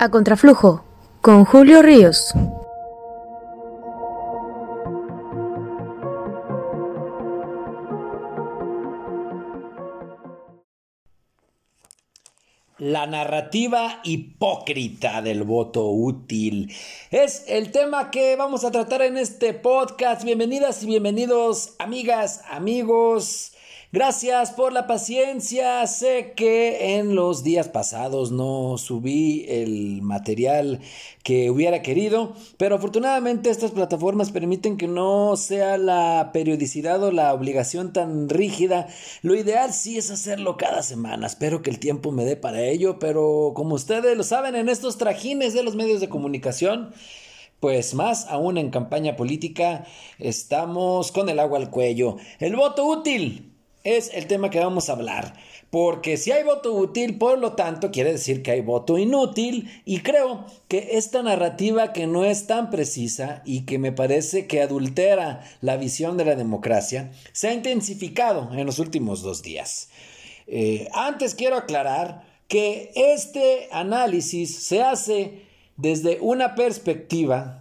A Contraflujo, con Julio Ríos. La narrativa hipócrita del voto útil es el tema que vamos a tratar en este podcast. Bienvenidas y bienvenidos, amigas, amigos. Gracias por la paciencia. Sé que en los días pasados no subí el material que hubiera querido, pero afortunadamente estas plataformas permiten que no sea la periodicidad o la obligación tan rígida. Lo ideal sí es hacerlo cada semana. Espero que el tiempo me dé para ello, pero como ustedes lo saben, en estos trajines de los medios de comunicación, pues más aún en campaña política, estamos con el agua al cuello. El voto útil es el tema que vamos a hablar. Porque si hay voto útil, por lo tanto, quiere decir que hay voto inútil. Y creo que esta narrativa que no es tan precisa y que me parece que adultera la visión de la democracia, se ha intensificado en los últimos dos días. Eh, antes quiero aclarar que este análisis se hace desde una perspectiva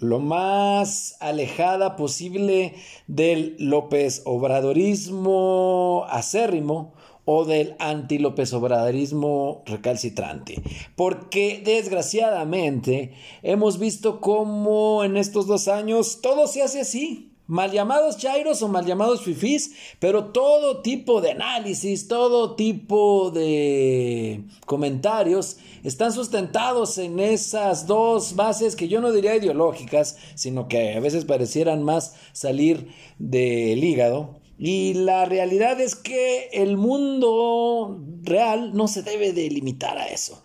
lo más alejada posible del López Obradorismo acérrimo o del anti-López Obradorismo recalcitrante. Porque desgraciadamente hemos visto cómo en estos dos años todo se hace así mal llamados chairos o mal llamados fifís, pero todo tipo de análisis, todo tipo de comentarios están sustentados en esas dos bases que yo no diría ideológicas, sino que a veces parecieran más salir del hígado. Y la realidad es que el mundo real no se debe de limitar a eso.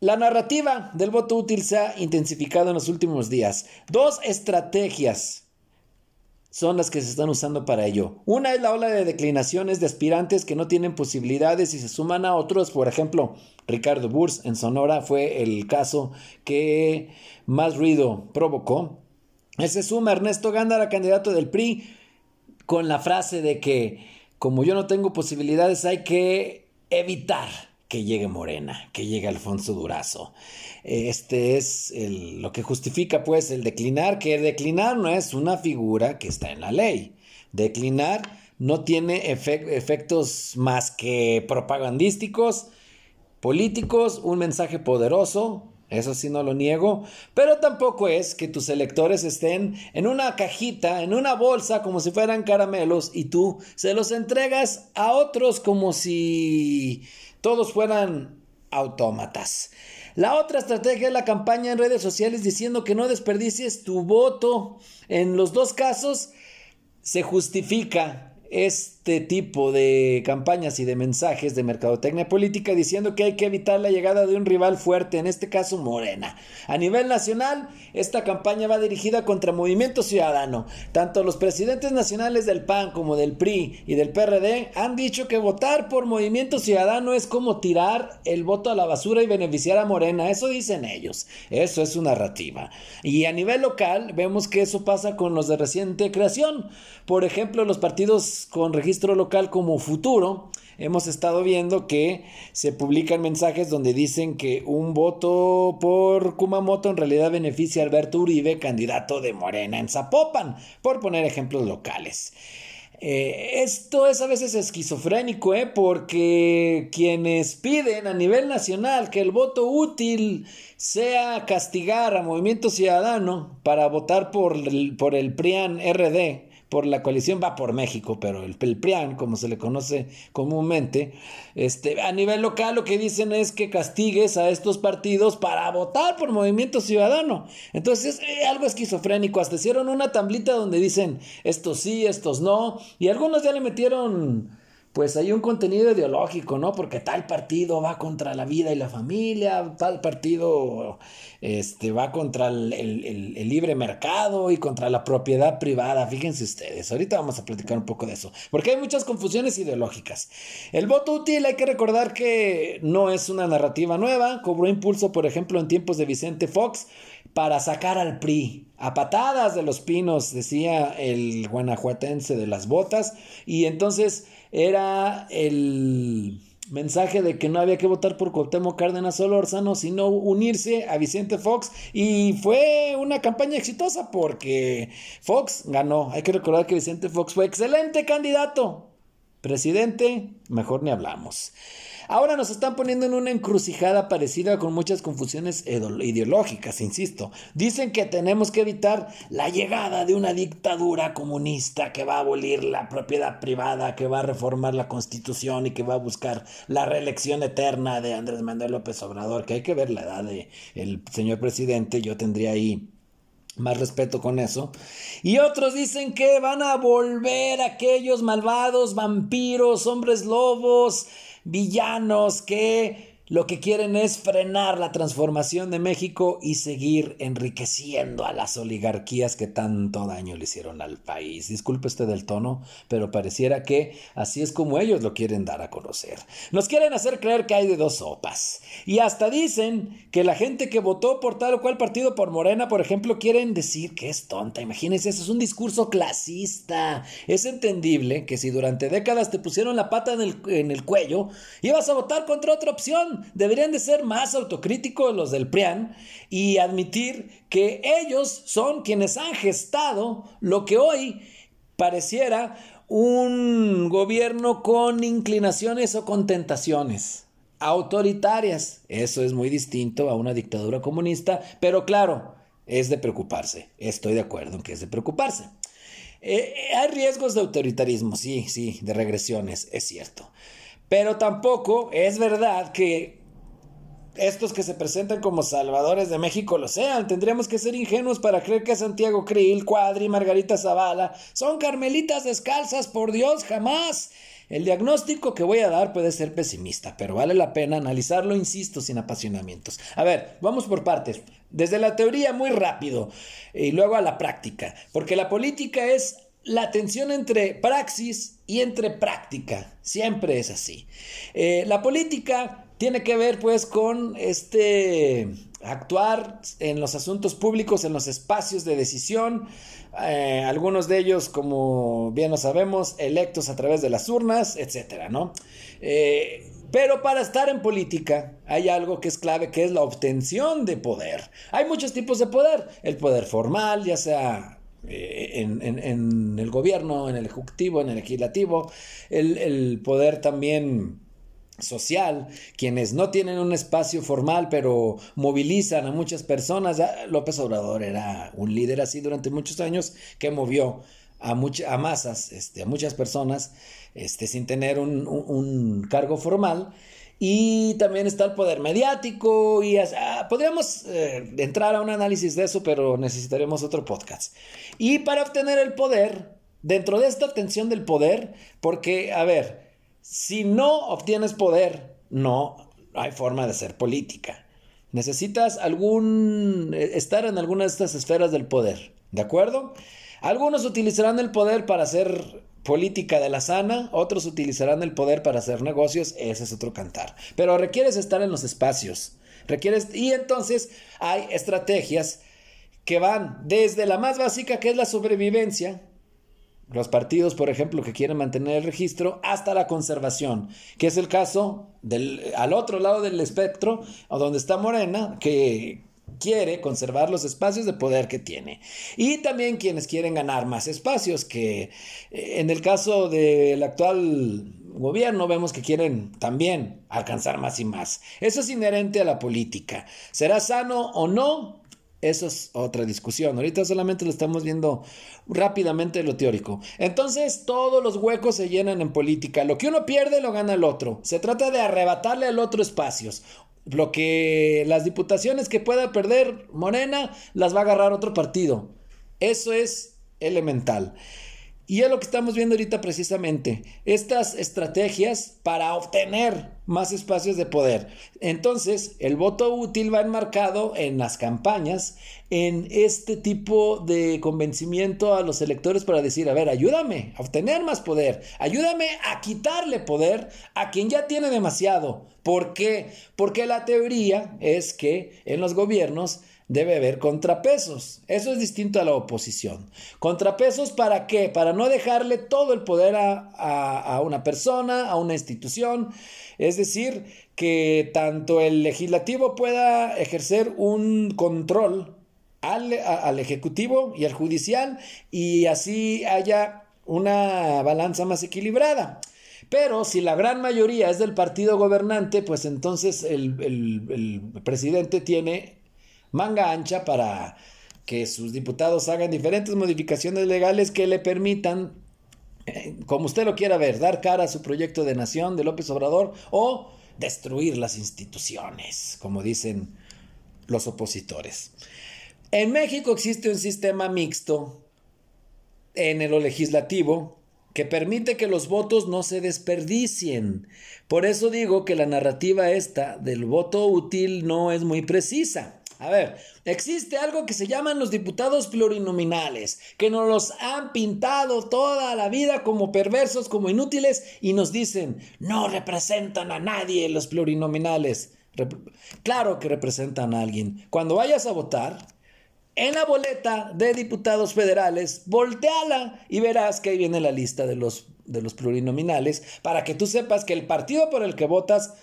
La narrativa del voto útil se ha intensificado en los últimos días. Dos estrategias son las que se están usando para ello. Una es la ola de declinaciones de aspirantes que no tienen posibilidades y se suman a otros. Por ejemplo, Ricardo Burs en Sonora fue el caso que más ruido provocó. Se suma Ernesto Gándara, candidato del PRI, con la frase de que como yo no tengo posibilidades hay que evitar que llegue Morena, que llegue Alfonso Durazo. Este es lo que justifica pues el declinar, que declinar no es una figura que está en la ley. Declinar no tiene efectos más que propagandísticos, políticos, un mensaje poderoso, eso sí no lo niego, pero tampoco es que tus electores estén en una cajita, en una bolsa, como si fueran caramelos, y tú se los entregas a otros como si todos fueran autómatas. La otra estrategia es la campaña en redes sociales diciendo que no desperdicies tu voto. En los dos casos se justifica este tipo de campañas y de mensajes de mercadotecnia política diciendo que hay que evitar la llegada de un rival fuerte, en este caso Morena. A nivel nacional, esta campaña va dirigida contra Movimiento Ciudadano. Tanto los presidentes nacionales del PAN como del PRI y del PRD han dicho que votar por Movimiento Ciudadano es como tirar el voto a la basura y beneficiar a Morena. Eso dicen ellos. Eso es su narrativa. Y a nivel local, vemos que eso pasa con los de reciente creación. Por ejemplo, los partidos con registro local como futuro, hemos estado viendo que se publican mensajes donde dicen que un voto por Kumamoto en realidad beneficia a Alberto Uribe, candidato de Morena en Zapopan, por poner ejemplos locales. Eh, esto es a veces esquizofrénico, ¿eh? porque quienes piden a nivel nacional que el voto útil sea castigar a Movimiento Ciudadano para votar por el, por el PRIAN RD, por la coalición va por México, pero el, PRIAN, como se le conoce comúnmente, este, a nivel local lo que dicen es que castigues a estos partidos para votar por Movimiento Ciudadano. Entonces es algo esquizofrénico. Hasta hicieron una tablita donde dicen estos sí, estos no, y algunos ya le metieron pues hay un contenido ideológico, ¿no? Porque tal partido va contra la vida y la familia, tal partido este, va contra el, libre mercado y contra la propiedad privada. Fíjense ustedes, ahorita vamos a platicar un poco de eso, porque hay muchas confusiones ideológicas. El voto útil hay que recordar que no es una narrativa nueva, cobró impulso, por ejemplo, en tiempos de Vicente Fox para sacar al PRI. A patadas de los pinos, decía el guanajuatense de las botas. Y entonces era el, mensaje de que no había que votar por Cuauhtémoc Cárdenas Solórzano, sino unirse a Vicente Fox y fue una campaña exitosa porque Fox ganó. Hay que recordar que Vicente Fox fue excelente candidato. Presidente, mejor ni hablamos. Ahora nos están poniendo en una encrucijada parecida con muchas confusiones ideológicas, insisto. Dicen que tenemos que evitar la llegada de una dictadura comunista que va a abolir la propiedad privada, que va a reformar la constitución y que va a buscar la reelección eterna de Andrés Manuel López Obrador, que hay que ver la edad del señor presidente, yo tendría ahí más respeto con eso. Y otros dicen que van a volver aquellos malvados vampiros, hombres lobos, villanos que lo que quieren es frenar la transformación de México y seguir enriqueciendo a las oligarquías que tanto daño le hicieron al país. Disculpe usted el tono, pero pareciera que así es como ellos lo quieren dar a conocer. Nos quieren hacer creer que hay de dos sopas. Y hasta dicen que la gente que votó por tal o cual partido por Morena, por ejemplo, quieren decir que es tonta. Imagínense, eso es un discurso clasista. Es entendible que si durante décadas te pusieron la pata en el, en el cuello, ibas a votar contra otra opción deberían de ser más autocríticos los del PRIAN y admitir que ellos son quienes han gestado lo que hoy pareciera un gobierno con inclinaciones o con tentaciones autoritarias. Eso es muy distinto a una dictadura comunista, pero claro, es de preocuparse. Estoy de acuerdo en que es de preocuparse. Eh, eh, hay riesgos de autoritarismo, sí, sí, de regresiones, es cierto. Pero tampoco es verdad que estos que se presentan como salvadores de México lo sean. Tendríamos que ser ingenuos para creer que Santiago Krill, Cuadri Margarita Zavala son carmelitas descalzas, por Dios, jamás. El diagnóstico que voy a dar puede ser pesimista, pero vale la pena analizarlo, insisto, sin apasionamientos. A ver, vamos por partes. Desde la teoría muy rápido y luego a la práctica, porque la política es la tensión entre praxis y entre práctica. Siempre es así. Eh, la política tiene que ver pues con este actuar en los asuntos públicos, en los espacios de decisión, eh, algunos de ellos, como bien lo sabemos, electos a través de las urnas, etcétera, ¿no? Eh, pero para estar en política hay algo que es clave, que es la obtención de poder. Hay muchos tipos de poder. El poder formal, ya sea eh, en, el gobierno, en el ejecutivo, en el legislativo, el, poder también social, quienes no tienen un espacio formal pero movilizan a muchas personas. López Obrador era un líder así durante muchos años que movió a, a masas, este, a muchas personas, este, sin tener un, un cargo formal y también está el poder mediático y ah, podríamos eh, entrar a un análisis de eso, pero necesitaremos otro podcast. Y para obtener el poder, dentro de esta obtención del poder, porque, a ver, si no obtienes poder, no hay forma de ser política. Necesitas algún, eh, estar en alguna de estas esferas del poder, ¿de acuerdo? Algunos utilizarán el poder para hacer política de la sana, otros utilizarán el poder para hacer negocios, ese es otro cantar. Pero requieres estar en los espacios, requieres y entonces hay estrategias que van desde la más básica que es la sobrevivencia, los partidos, por ejemplo, que quieren mantener el registro, hasta la conservación, que es el caso del, al otro lado del espectro, donde está Morena, que, quiere conservar los espacios de poder que tiene. Y también quienes quieren ganar más espacios, que eh, en el caso del actual gobierno vemos que quieren también alcanzar más y más. Eso es inherente a la política. ¿Será sano o no? Eso es otra discusión. Ahorita solamente lo estamos viendo rápidamente lo teórico. Entonces todos los huecos se llenan en política. Lo que uno pierde lo gana el otro. Se trata de arrebatarle al otro espacios lo que las diputaciones que pueda perder Morena las va a agarrar otro partido. Eso es elemental. Y es lo que estamos viendo ahorita precisamente, estas estrategias para obtener más espacios de poder. Entonces, el voto útil va enmarcado en las campañas, en este tipo de convencimiento a los electores para decir, a ver, ayúdame a obtener más poder, ayúdame a quitarle poder a quien ya tiene demasiado. ¿Por qué? Porque la teoría es que en los gobiernos debe haber contrapesos. Eso es distinto a la oposición. ¿Contrapesos para qué? Para no dejarle todo el poder a, una persona, a una institución. Es decir, que tanto el legislativo pueda ejercer un control al, al ejecutivo y al judicial y así haya una balanza más equilibrada. Pero si la gran mayoría es del partido gobernante, pues entonces el, presidente tiene manga ancha para que sus diputados hagan diferentes modificaciones legales que le permitan, eh, como usted lo quiera ver, dar cara a su proyecto de nación de López Obrador o destruir las instituciones, como dicen los opositores. En México existe un sistema mixto en lo legislativo que permite que los votos no se desperdicien. Por eso digo que la narrativa esta del voto útil no es muy precisa. A ver, existe algo que se llaman los diputados plurinominales, que nos los han pintado toda la vida como perversos, como inútiles, y nos dicen, no representan a nadie los plurinominales. claro que representan a alguien. Cuando vayas a votar, en la boleta de diputados federales, volteala y verás que ahí viene la lista de los, de los plurinominales para que tú sepas que el partido por el que votas,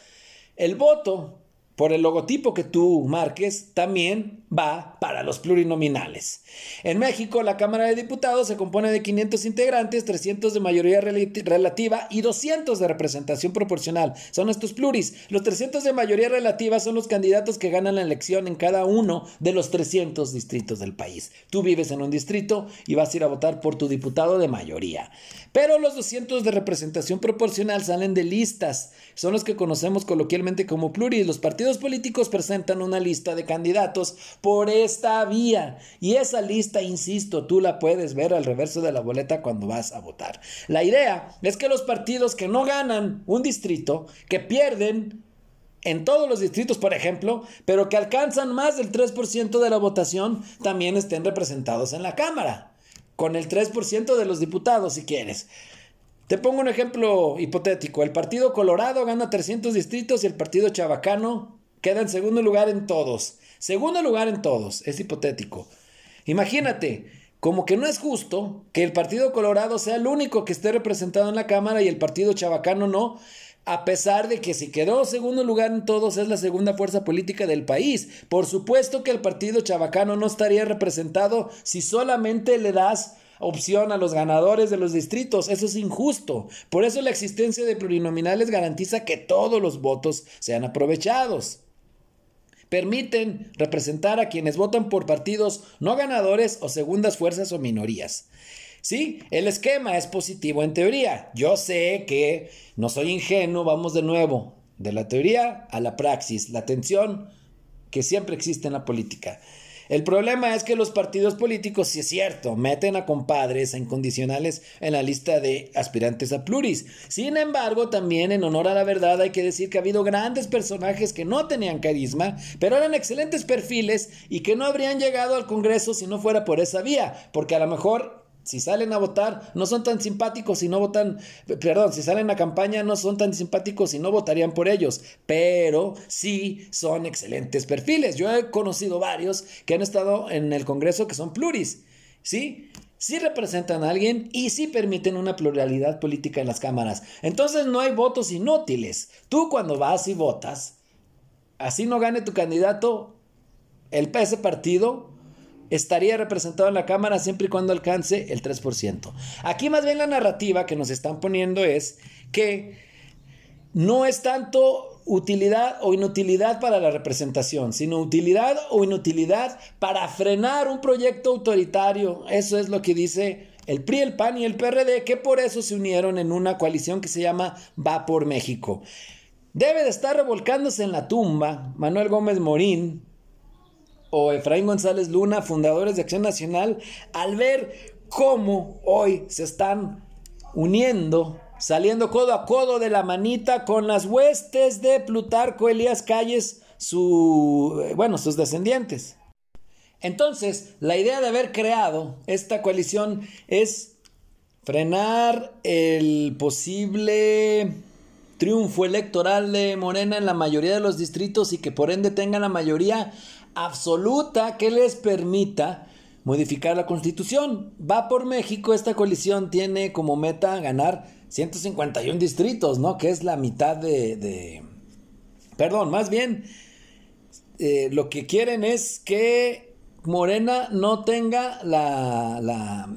el voto por el logotipo que tú marques, también va para los plurinominales. En México, la Cámara de Diputados se compone de 500 integrantes, 300 de mayoría relativa y 200 de representación proporcional. Son estos pluris. Los 300 de mayoría relativa son los candidatos que ganan la elección en cada uno de los 300 distritos del país. Tú vives en un distrito y vas a ir a votar por tu diputado de mayoría. Pero los 200 de representación proporcional salen de listas. Son los que conocemos coloquialmente como pluris. Los partidos políticos presentan una lista de candidatos por esta vía. Y esa lista, insisto, tú la puedes ver al reverso de la boleta cuando vas a votar. La idea es que los partidos que no ganan un distrito, que pierden en todos los distritos, por ejemplo, pero que alcanzan más del 3% de la votación, también estén representados en la Cámara con el 3% de los diputados, si quieres. Te pongo un ejemplo hipotético. El Partido Colorado gana 300 distritos y el Partido Chabacano queda en segundo lugar en todos. Segundo lugar en todos. Es hipotético. Imagínate, como que no es justo que el Partido Colorado sea el único que esté representado en la Cámara y el Partido Chabacano no a pesar de que si quedó segundo lugar en todos es la segunda fuerza política del país. Por supuesto que el partido chabacano no estaría representado si solamente le das opción a los ganadores de los distritos. Eso es injusto. Por eso la existencia de plurinominales garantiza que todos los votos sean aprovechados. Permiten representar a quienes votan por partidos no ganadores o segundas fuerzas o minorías. Sí, el esquema es positivo en teoría. Yo sé que no soy ingenuo, vamos de nuevo, de la teoría a la praxis, la tensión que siempre existe en la política. El problema es que los partidos políticos, si es cierto, meten a compadres, a incondicionales en la lista de aspirantes a pluris. Sin embargo, también en honor a la verdad hay que decir que ha habido grandes personajes que no tenían carisma, pero eran excelentes perfiles y que no habrían llegado al Congreso si no fuera por esa vía, porque a lo mejor si salen a votar, no son tan simpáticos y no votan, perdón, si salen a campaña, no son tan simpáticos y no votarían por ellos, pero sí son excelentes perfiles. Yo he conocido varios que han estado en el Congreso que son pluris, ¿sí? Sí representan a alguien y sí permiten una pluralidad política en las cámaras. Entonces no hay votos inútiles. Tú cuando vas y votas, así no gane tu candidato, el ese partido estaría representado en la Cámara siempre y cuando alcance el 3%. Aquí más bien la narrativa que nos están poniendo es que no es tanto utilidad o inutilidad para la representación, sino utilidad o inutilidad para frenar un proyecto autoritario. Eso es lo que dice el PRI, el PAN y el PRD, que por eso se unieron en una coalición que se llama Va por México. Debe de estar revolcándose en la tumba Manuel Gómez Morín, o Efraín González Luna, fundadores de Acción Nacional, al ver cómo hoy se están uniendo, saliendo codo a codo de la manita con las huestes de Plutarco Elías Calles, su, bueno, sus descendientes. Entonces, la idea de haber creado esta coalición es frenar el posible triunfo electoral de Morena en la mayoría de los distritos y que por ende tenga la mayoría absoluta que les permita modificar la constitución. Va por México, esta coalición tiene como meta ganar 151 distritos, ¿no? Que es la mitad de... Perdón, más bien, eh, lo que quieren es que Morena no tenga la,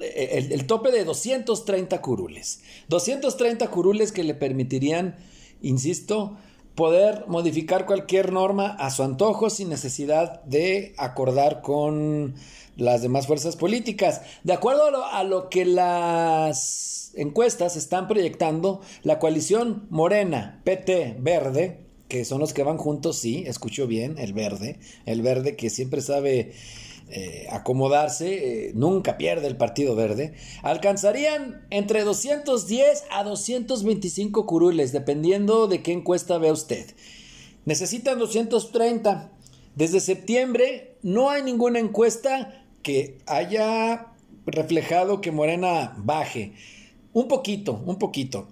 el, el, tope de 230 curules. 230 curules que le permitirían, insisto, poder modificar cualquier norma a su antojo sin necesidad de acordar con las demás fuerzas políticas. De acuerdo a lo, que las encuestas están proyectando, la coalición Morena, PT, Verde, que son los que van juntos, sí, escucho bien, el verde, el verde que siempre sabe eh, acomodarse, eh, nunca pierde el Partido Verde, alcanzarían entre 210 a 225 curules, dependiendo de qué encuesta vea usted. Necesitan 230. Desde septiembre no hay ninguna encuesta que haya reflejado que Morena baje. Un poquito, un poquito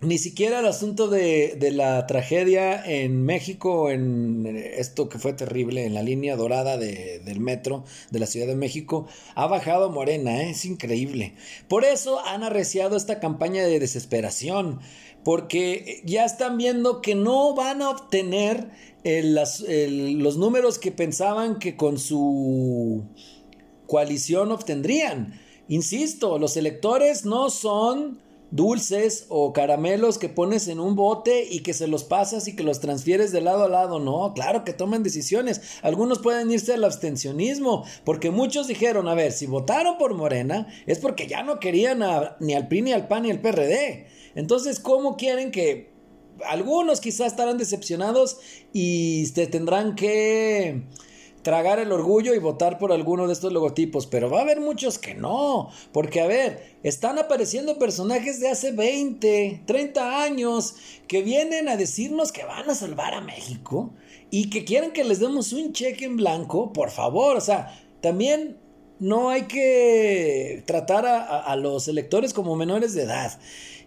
ni siquiera el asunto de, la tragedia en México, en esto que fue terrible, en la línea dorada del metro de la Ciudad de México, ha bajado Morena, ¿eh? es increíble. Por eso han arreciado esta campaña de desesperación, porque ya están viendo que no van a obtener los números que pensaban que con su coalición obtendrían. Insisto, los electores no son dulces o caramelos que pones en un bote y que se los pasas y que los transfieres de lado a lado. No, claro que toman decisiones. Algunos pueden irse al abstencionismo, porque muchos dijeron, a ver, si votaron por Morena es porque ya no querían ni al PRI, ni al PAN, ni al PRD. Entonces, ¿cómo quieren que algunos quizás estarán decepcionados y se tendrán que tragar el orgullo y votar por alguno de estos logotipos, pero va a haber muchos que no, porque a ver, están apareciendo personajes de hace 20, 30 años que vienen a decirnos que van a salvar a México y que quieren que les demos un cheque en blanco, por favor, o sea, también no hay que tratar a, los electores como menores de edad.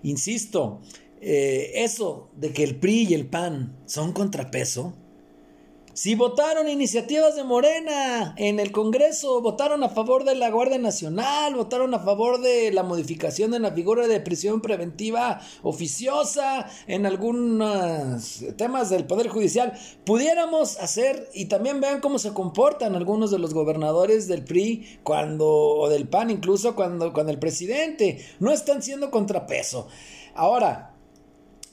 Insisto, eh, eso de que el PRI y el PAN son contrapeso, si votaron iniciativas de Morena en el Congreso, votaron a favor de la Guardia Nacional, votaron a favor de la modificación de la figura de prisión preventiva oficiosa en algunos temas del Poder Judicial, pudiéramos hacer, y también vean cómo se comportan algunos de los gobernadores del PRI cuando, o del PAN incluso cuando, cuando el presidente, no están siendo contrapeso. Ahora,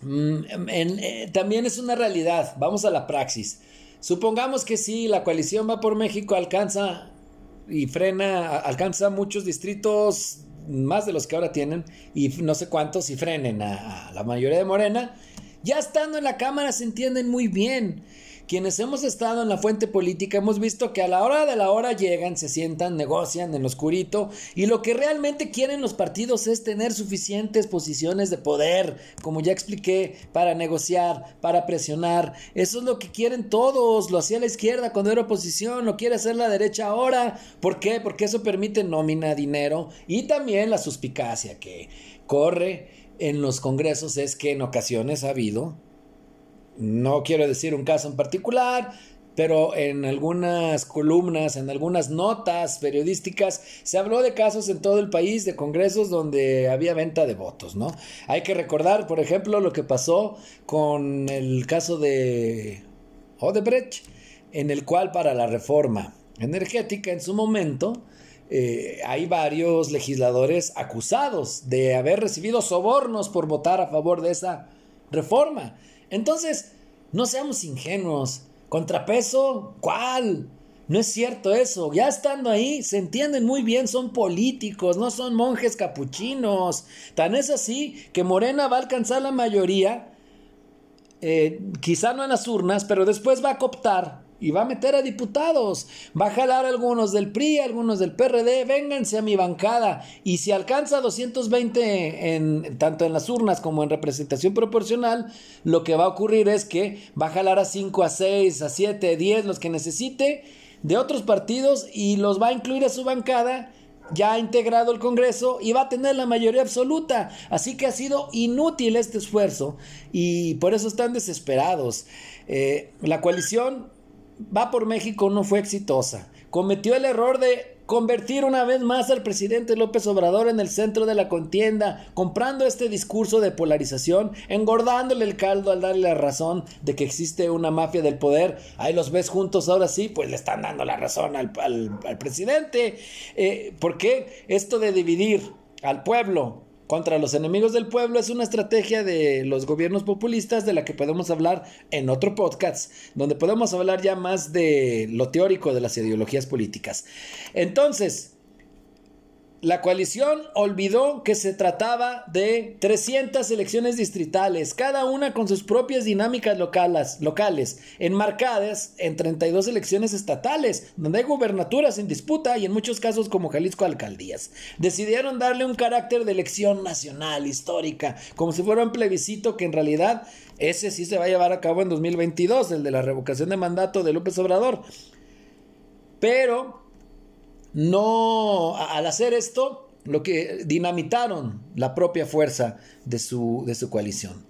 mm, eh, también es una realidad, vamos a la praxis. Supongamos que sí, la coalición va por México, alcanza y frena, alcanza muchos distritos, más de los que ahora tienen, y no sé cuántos, y frenen a, a la mayoría de Morena. Ya estando en la Cámara se entienden muy bien. Quienes hemos estado en la fuente política hemos visto que a la hora de la hora llegan, se sientan, negocian en lo oscurito y lo que realmente quieren los partidos es tener suficientes posiciones de poder, como ya expliqué, para negociar, para presionar. Eso es lo que quieren todos, lo hacía la izquierda cuando era oposición, lo quiere hacer la derecha ahora. ¿Por qué? Porque eso permite nómina, dinero y también la suspicacia que corre en los congresos es que en ocasiones ha habido no quiero decir un caso en particular, pero en algunas columnas, en algunas notas periodísticas, se habló de casos en todo el país, de congresos donde había venta de votos, ¿no? Hay que recordar, por ejemplo, lo que pasó con el caso de Odebrecht, en el cual para la reforma energética en su momento, eh, hay varios legisladores acusados de haber recibido sobornos por votar a favor de esa reforma. Entonces, no seamos ingenuos. ¿Contrapeso? ¿Cuál? No es cierto eso. Ya estando ahí, se entienden muy bien, son políticos, no son monjes capuchinos. Tan es así que Morena va a alcanzar la mayoría, eh, quizá no en las urnas, pero después va a cooptar y va a meter a diputados, va a jalar algunos del PRI, algunos del PRD, vénganse a mi bancada y si alcanza 220 en tanto en las urnas como en representación proporcional, lo que va a ocurrir es que va a jalar a 5, a 6, a 7, 10 los que necesite de otros partidos y los va a incluir a su bancada ya ha integrado el Congreso y va a tener la mayoría absoluta. Así que ha sido inútil este esfuerzo y por eso están desesperados. Eh, la coalición Va por México no fue exitosa. Cometió el error de convertir una vez más al presidente López Obrador en el centro de la contienda, comprando este discurso de polarización, engordándole el caldo al darle la razón de que existe una mafia del poder. Ahí los ves juntos ahora sí, pues le están dando la razón al, presidente. Eh, ¿Por qué esto de dividir al pueblo contra los enemigos del pueblo es una estrategia de los gobiernos populistas de la que podemos hablar en otro podcast, donde podemos hablar ya más de lo teórico de las ideologías políticas. Entonces, la coalición olvidó que se trataba de 300 elecciones distritales, cada una con sus propias dinámicas locales, locales, enmarcadas en 32 elecciones estatales, donde hay gubernaturas en disputa y en muchos casos como Jalisco alcaldías. Decidieron darle un carácter de elección nacional, histórica, como si fuera un plebiscito que en realidad ese sí se va a llevar a cabo en 2022, el de la revocación de mandato de López Obrador. Pero no, al hacer esto, lo que dinamitaron la propia fuerza de su, de su coalición.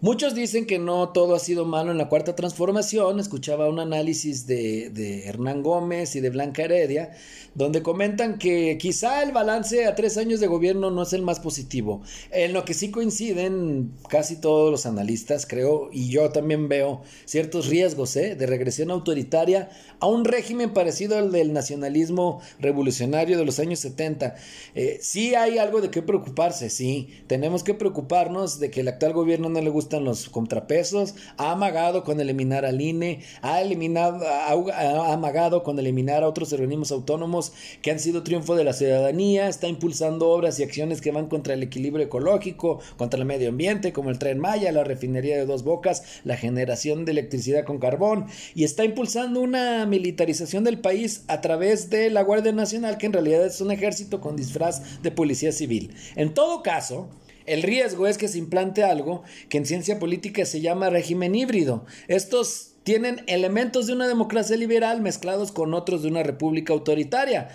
Muchos dicen que no todo ha sido malo en la cuarta transformación. Escuchaba un análisis de, de, Hernán Gómez y de Blanca Heredia, donde comentan que quizá el balance a tres años de gobierno no es el más positivo. En lo que sí coinciden casi todos los analistas, creo, y yo también veo ciertos riesgos ¿eh? de regresión autoritaria a un régimen parecido al del nacionalismo revolucionario de los años 70. Eh, sí hay algo de qué preocuparse, sí. Tenemos que preocuparnos de que el actual gobierno no le gusta los contrapesos, ha amagado con eliminar al INE, ha, eliminado, ha, amagado con eliminar a otros organismos autónomos que han sido triunfo de la ciudadanía, está impulsando obras y acciones que van contra el equilibrio ecológico, contra el medio ambiente, como el tren Maya, la refinería de dos bocas, la generación de electricidad con carbón, y está impulsando una militarización del país a través de la Guardia Nacional, que en realidad es un ejército con disfraz de policía civil. En todo caso, el riesgo es que se implante algo que en ciencia política se llama régimen híbrido. Estos tienen elementos de una democracia liberal mezclados con otros de una república autoritaria.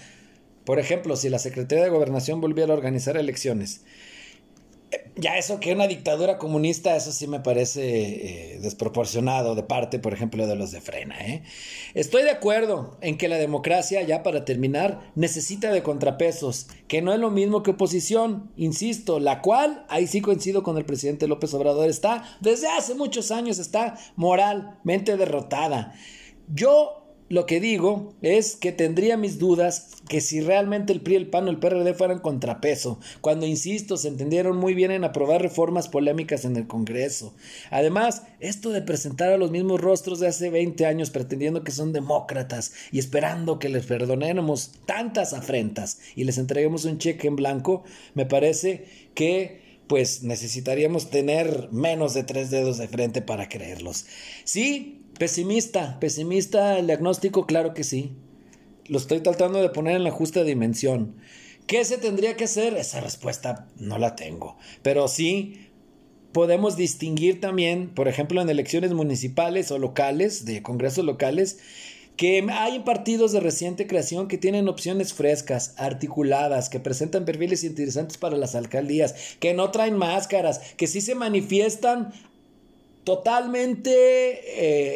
Por ejemplo, si la Secretaría de Gobernación volviera a organizar elecciones ya eso que una dictadura comunista, eso sí me parece eh, desproporcionado de parte, por ejemplo, de los de Frena. ¿eh? Estoy de acuerdo en que la democracia, ya para terminar, necesita de contrapesos, que no es lo mismo que oposición, insisto, la cual, ahí sí coincido con el presidente López Obrador, está desde hace muchos años, está moralmente derrotada. Yo lo que digo es que tendría mis dudas que si realmente el PRI, el PAN o el PRD fueran contrapeso, cuando, insisto, se entendieron muy bien en aprobar reformas polémicas en el Congreso. Además, esto de presentar a los mismos rostros de hace 20 años pretendiendo que son demócratas y esperando que les perdonemos tantas afrentas y les entreguemos un cheque en blanco, me parece que pues necesitaríamos tener menos de tres dedos de frente para creerlos. Sí, Pesimista, pesimista el diagnóstico, claro que sí. Lo estoy tratando de poner en la justa dimensión. ¿Qué se tendría que hacer? Esa respuesta no la tengo. Pero sí podemos distinguir también, por ejemplo, en elecciones municipales o locales, de congresos locales, que hay partidos de reciente creación que tienen opciones frescas, articuladas, que presentan perfiles interesantes para las alcaldías, que no traen máscaras, que sí se manifiestan totalmente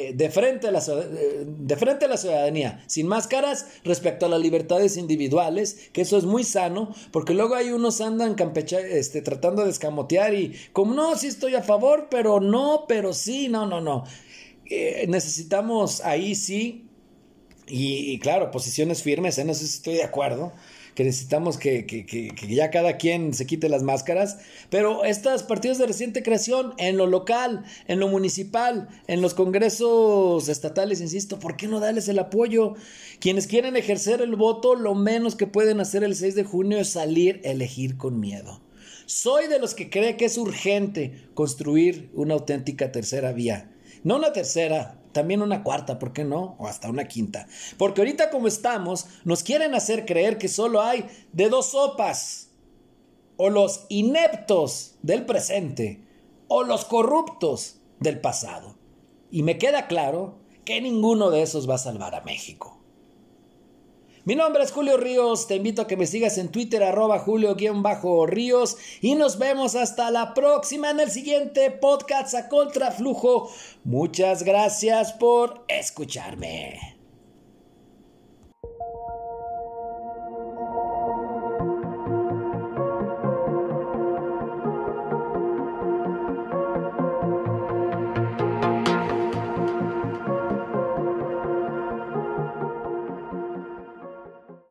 eh, de, frente a la, de frente a la ciudadanía, sin máscaras respecto a las libertades individuales, que eso es muy sano, porque luego hay unos andan campecha, este, tratando de escamotear y como no, sí estoy a favor, pero no, pero sí, no, no, no. Eh, necesitamos ahí sí, y, claro, posiciones firmes, en eso estoy de acuerdo que necesitamos que, ya cada quien se quite las máscaras, pero estos partidos de reciente creación en lo local, en lo municipal, en los congresos estatales, insisto, ¿por qué no darles el apoyo? Quienes quieren ejercer el voto, lo menos que pueden hacer el 6 de junio es salir a elegir con miedo. Soy de los que cree que es urgente construir una auténtica tercera vía. No una tercera, también una cuarta, ¿por qué no? O hasta una quinta. Porque ahorita como estamos, nos quieren hacer creer que solo hay de dos sopas. O los ineptos del presente, o los corruptos del pasado. Y me queda claro que ninguno de esos va a salvar a México. Mi nombre es Julio Ríos, te invito a que me sigas en Twitter arroba Julio-Ríos y nos vemos hasta la próxima en el siguiente podcast a contraflujo. Muchas gracias por escucharme.